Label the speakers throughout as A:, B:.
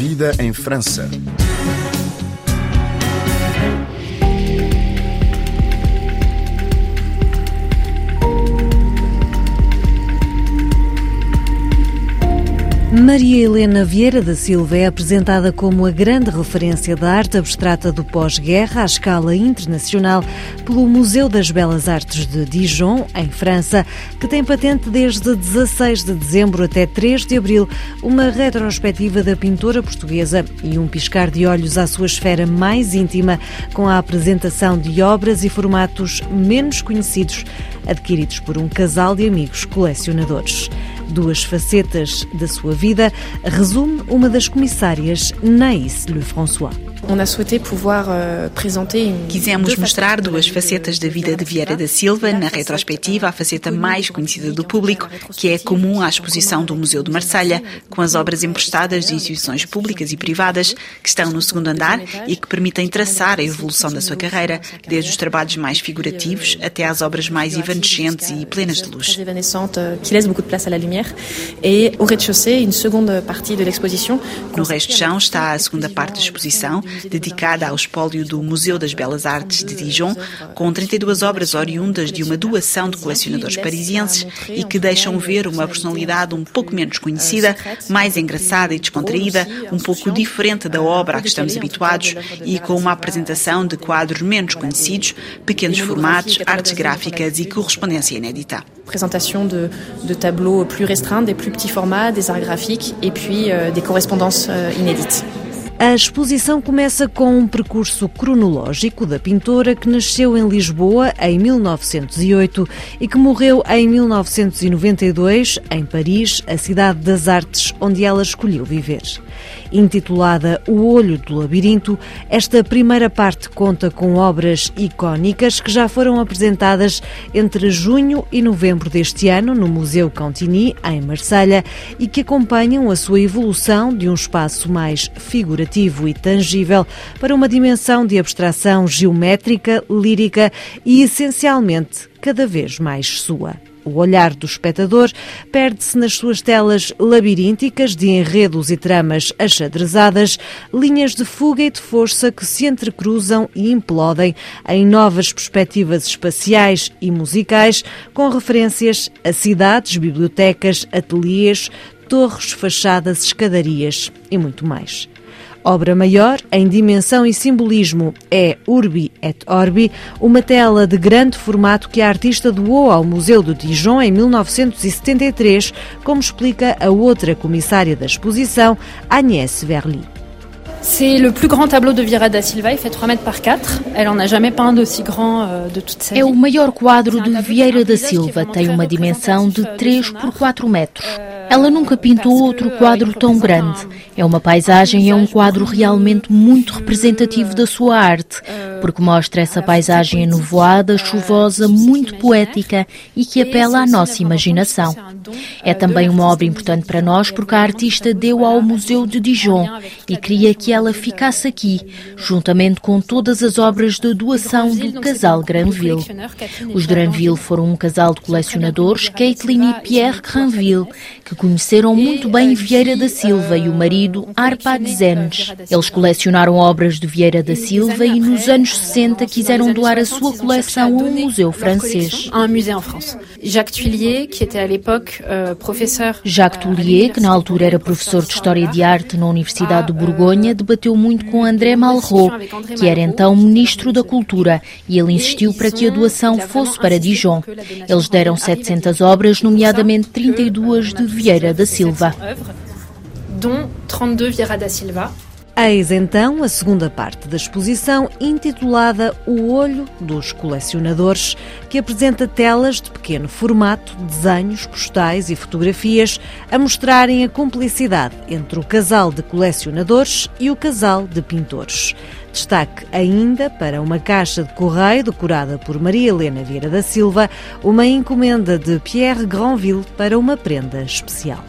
A: Vida em França.
B: Maria Helena Vieira da Silva é apresentada como a grande referência da arte abstrata do pós-guerra à escala internacional pelo Museu das Belas Artes de Dijon, em França, que tem patente desde 16 de dezembro até 3 de abril uma retrospectiva da pintora portuguesa e um piscar de olhos à sua esfera mais íntima com a apresentação de obras e formatos menos conhecidos adquiridos por um casal de amigos colecionadores duas facetas da sua vida, resume uma das comissárias Naïs Lefrançois.
C: Euh,
D: Quisemos mostrar duas facetas da vida de Vieira da Silva na retrospectiva, a faceta mais conhecida do público, que é comum à exposição do Museu de Marselha, com as obras emprestadas de instituições públicas e privadas que estão no segundo andar e que permitem traçar a evolução da sua carreira, desde os trabalhos mais figurativos até às obras mais evanescentes e plenas de luz. No resto de chão está a segunda parte da exposição, dedicada ao espólio do Museu das Belas Artes de Dijon, com 32 obras oriundas de uma doação de colecionadores parisienses e que deixam ver uma personalidade um pouco menos conhecida, mais engraçada e descontraída, um pouco diferente da obra a que estamos habituados e com uma apresentação de quadros menos conhecidos, pequenos formatos, artes gráficas e correspondência inédita.
C: Présentation de, tableaux plus restreints, des plus petits formats, des arts graphiques et puis euh, des correspondances euh, inédites.
B: A exposição começa com um percurso cronológico da pintora que nasceu em Lisboa em 1908 e que morreu em 1992 em Paris, a cidade das artes onde ela escolheu viver. Intitulada O Olho do Labirinto, esta primeira parte conta com obras icónicas que já foram apresentadas entre junho e novembro deste ano no Museu Contini, em Marselha, e que acompanham a sua evolução de um espaço mais figurativo e tangível para uma dimensão de abstração geométrica, lírica e essencialmente cada vez mais sua. O olhar do espectador perde-se nas suas telas labirínticas de enredos e tramas achadrezadas, linhas de fuga e de força que se entrecruzam e implodem em novas perspectivas espaciais e musicais, com referências a cidades, bibliotecas, ateliês, torres, fachadas, escadarias e muito mais. Obra maior, em dimensão e simbolismo, é Urbi et Orbi, uma tela de grande formato que a artista doou ao Museu de Dijon em 1973, como explica a outra comissária da exposição, Agnès Verly.
E: C'est le plus grand tableau de Vieira da Silva, il fait 3 mètres par 4. Elle en a jamais peint d'aussi grand euh, de toute sa vie.
F: É o maior quadro de Vieira da Silva, tem uma dimensão de 3 por 4 metros. Ela nunca pintou outro quadro tão grande. É uma paisagem e é um quadro realmente muito representativo da sua arte, porque mostra essa paisagem enovoada, chuvosa, muito poética e que apela à nossa imaginação. É também uma obra importante para nós porque a artista deu ao Museu de Dijon e queria que ela ficasse aqui, juntamente com todas as obras de doação do casal Granville. Os Granville foram um casal de colecionadores, Caitlin e Pierre Granville, que conheceram muito bem Vieira da Silva e o marido Arpad Zenes. Eles colecionaram obras de Vieira da Silva e nos anos 60 quiseram doar a sua coleção a um museu francês.
E: Jacques Tuillier, que était à l'époque euh, professeur.
F: Jacques Tuillier, que na altura era professor de História de Arte na Universidade de Borgonha, debateu muito com André Malraux, que era então ministro da Cultura, e ele insistiu para que a doação fosse para Dijon. Eles deram 700 obras, nomeadamente 32 de Vieira Vieira da Silva.
E: Dont 32 Vieira da Silva.
B: Eis então a segunda parte da exposição intitulada O Olho dos Colecionadores, que apresenta telas de pequeno formato, desenhos, postais e fotografias a mostrarem a cumplicidade entre o casal de colecionadores e o casal de pintores. Destaque ainda para uma caixa de correio decorada por Maria Helena Vieira da Silva, uma encomenda de Pierre Granville para uma prenda especial.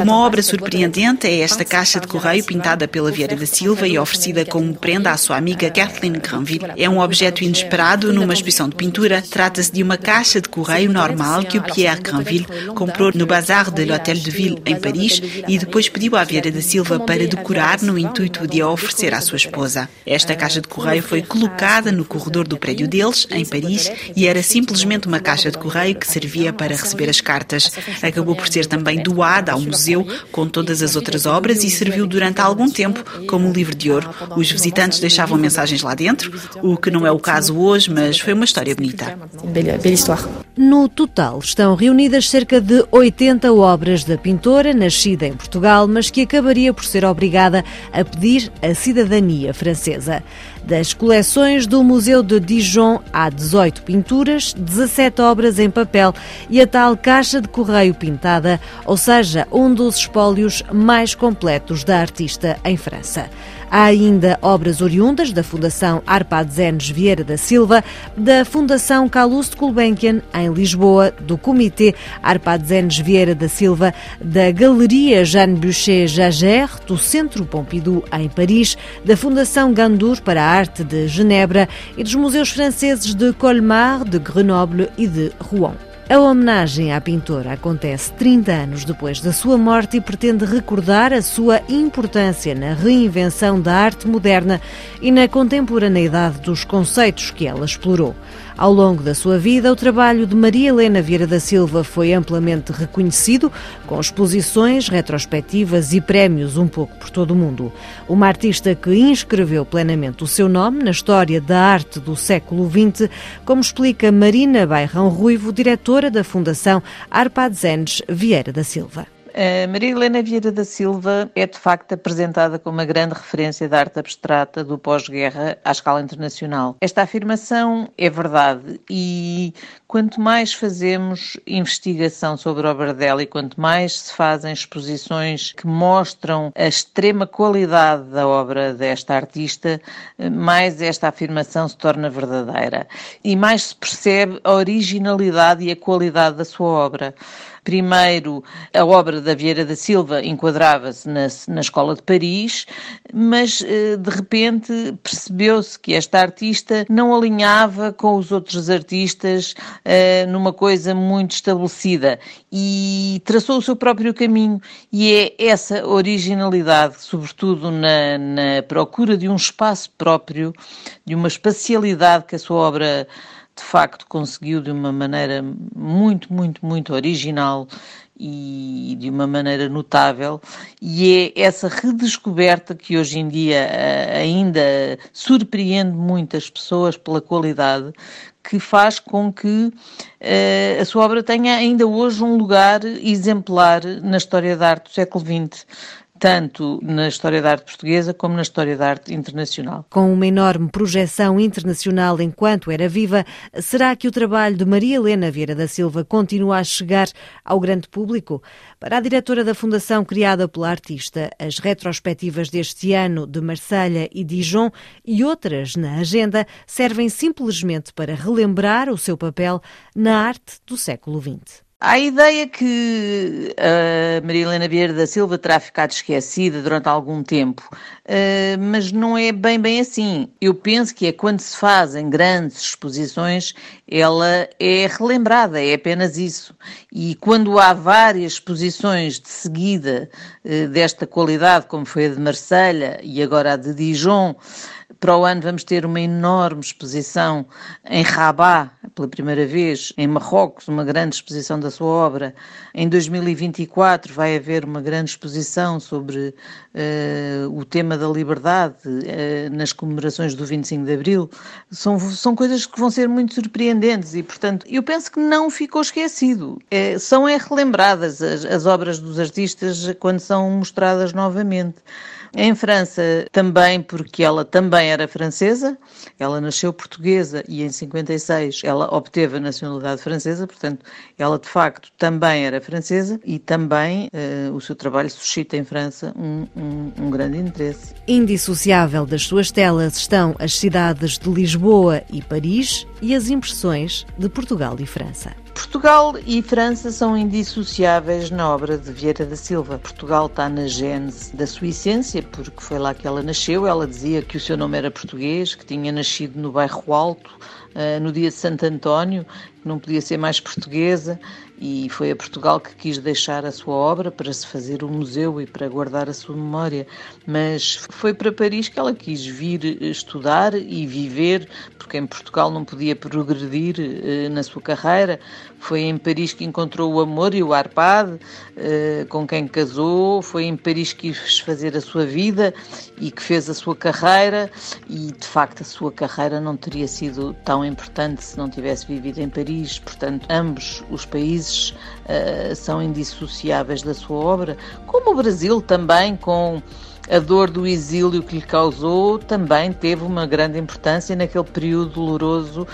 D: Uma obra surpreendente é esta caixa de correio pintada pela Vieira da Silva e oferecida como prenda à sua amiga Kathleen Granville. É um objeto inesperado numa exposição de pintura. Trata-se de uma caixa de correio normal que o Pierre Granville comprou no Bazar de l'Hôtel de Ville, em Paris, e depois pediu à Vieira da Silva para decorar no intuito de a oferecer à sua esposa. Esta caixa de correio foi colocada no corredor do prédio deles, em Paris, e era simplesmente uma caixa de correio que servia para receber as cartas. Acabou por ser também doada ao museu com todas as outras obras e serviu durante algum tempo como livro de ouro. Os visitantes deixavam mensagens lá dentro, o que não é o caso hoje, mas foi uma história bonita.
B: No total, estão reunidas cerca de 80 obras da pintora, nascida em Portugal, mas que acabaria por ser obrigada a pedir a cidadania francesa. Das coleções do Museu de Dijon há 18 pinturas, 17 obras em papel e a tal caixa de correio pintada, ou seja, um dos espólios mais completos da artista em França. Há ainda obras oriundas da Fundação Arpadzenes Vieira da Silva, da Fundação Calouste Gulbenkian, em Lisboa, do Comitê Arpadzenes Vieira da Silva, da Galeria Jeanne Boucher Jager, do Centro Pompidou, em Paris, da Fundação Gandour para a Arte de Genebra e dos museus franceses de Colmar, de Grenoble e de Rouen. A homenagem à pintora acontece 30 anos depois da sua morte e pretende recordar a sua importância na reinvenção da arte moderna e na contemporaneidade dos conceitos que ela explorou. Ao longo da sua vida, o trabalho de Maria Helena Vieira da Silva foi amplamente reconhecido, com exposições, retrospectivas e prémios um pouco por todo o mundo. Uma artista que inscreveu plenamente o seu nome na história da arte do século XX, como explica Marina Bairrão Ruivo, diretora da Fundação Arpadzenes Vieira da Silva.
A: A Maria Helena Vieira da Silva é de facto apresentada como uma grande referência da arte abstrata do pós-guerra à escala internacional. Esta afirmação é verdade e quanto mais fazemos investigação sobre a obra dela e quanto mais se fazem exposições que mostram a extrema qualidade da obra desta artista, mais esta afirmação se torna verdadeira e mais se percebe a originalidade e a qualidade da sua obra. Primeiro, a obra da Vieira da Silva enquadrava-se na, na Escola de Paris, mas eh, de repente percebeu-se que esta artista não alinhava com os outros artistas uh, numa coisa muito estabelecida e traçou o seu próprio caminho. E é essa originalidade, sobretudo na, na procura de um espaço próprio, de uma espacialidade que a sua obra de facto conseguiu de uma maneira muito, muito, muito original e de uma maneira notável, e é essa redescoberta que hoje em dia eh, ainda surpreende muitas pessoas pela qualidade, que faz com que uh, a sua obra tenha ainda hoje um lugar exemplar na história da arte do século XX tanto na história da arte portuguesa como na história da arte internacional.
B: Com uma enorme projeção internacional enquanto era viva, será que o trabalho de Maria Helena Vieira da Silva continua a chegar ao grande público? Para a diretora da fundação criada pela artista, as retrospectivas deste ano de Marselha e Dijon e outras na agenda servem simplesmente para relembrar o seu papel na arte do século XX.
A: A ideia que a Maria Helena Vieira da Silva terá ficado esquecida durante algum tempo, eh, mas não é bem bem assim. Eu penso que é quando se fazem grandes exposições, ela é relembrada, é apenas isso. E quando há várias exposições de seguida eh, desta qualidade, como foi a de Marselha e agora a de Dijon, para o ano vamos ter uma enorme exposição em Rabat, pela primeira vez, em Marrocos, uma grande exposição da sua obra. Em 2024 vai haver uma grande exposição sobre uh, o tema da liberdade uh, nas comemorações do 25 de Abril. São, são coisas que vão ser muito surpreendentes e, portanto, eu penso que não ficou esquecido. É, são é relembradas as, as obras dos artistas quando são mostradas novamente. Em França também, porque ela também era francesa, ela nasceu portuguesa e em 56 ela obteve a nacionalidade francesa, portanto, ela de facto também era francesa e também uh, o seu trabalho suscita em França um, um, um grande interesse.
B: Indissociável das suas telas estão as cidades de Lisboa e Paris e as impressões de Portugal e França.
A: Portugal e França são indissociáveis na obra de Vieira da Silva. Portugal está na gênese da sua essência, porque foi lá que ela nasceu. Ela dizia que o seu nome era português, que tinha nascido no bairro Alto, uh, no dia de Santo António, não podia ser mais portuguesa e foi a Portugal que quis deixar a sua obra para se fazer um museu e para guardar a sua memória. Mas foi para Paris que ela quis vir estudar e viver, porque em Portugal não podia progredir eh, na sua carreira. Foi em Paris que encontrou o amor e o Arpad, eh, com quem casou. Foi em Paris que quis fazer a sua vida e que fez a sua carreira. E de facto a sua carreira não teria sido tão importante se não tivesse vivido em Paris. Portanto, ambos os países uh, são indissociáveis da sua obra, como o Brasil também, com a dor do exílio que lhe causou, também teve uma grande importância naquele período doloroso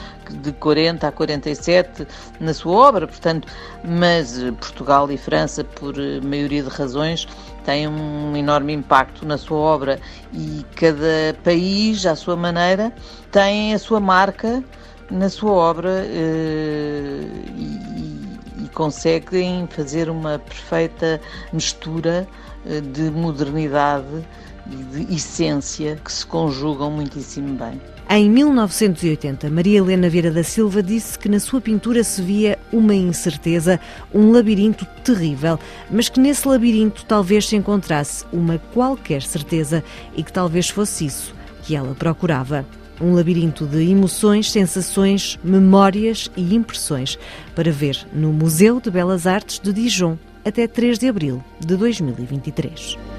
A: de 40 a 47 na sua obra, portanto, mas Portugal e França, por maioria de razões, têm um enorme impacto na sua obra e cada país, à sua maneira, tem a sua marca na sua obra eh, e, conseguem fazer uma perfeita mistura eh, de modernidade e de essência que se conjugam muitíssimo bem.
B: Em 1980, Maria Helena Vieira da Silva disse que na sua pintura se via uma incerteza, um labirinto terrível, mas que nesse labirinto talvez se encontrasse uma qualquer certeza e que talvez fosse isso que ela procurava. Um labirinto de emoções, sensações, memórias e impressões para ver no Museu de Belas Artes de Dijon até 3 de abril de 2023.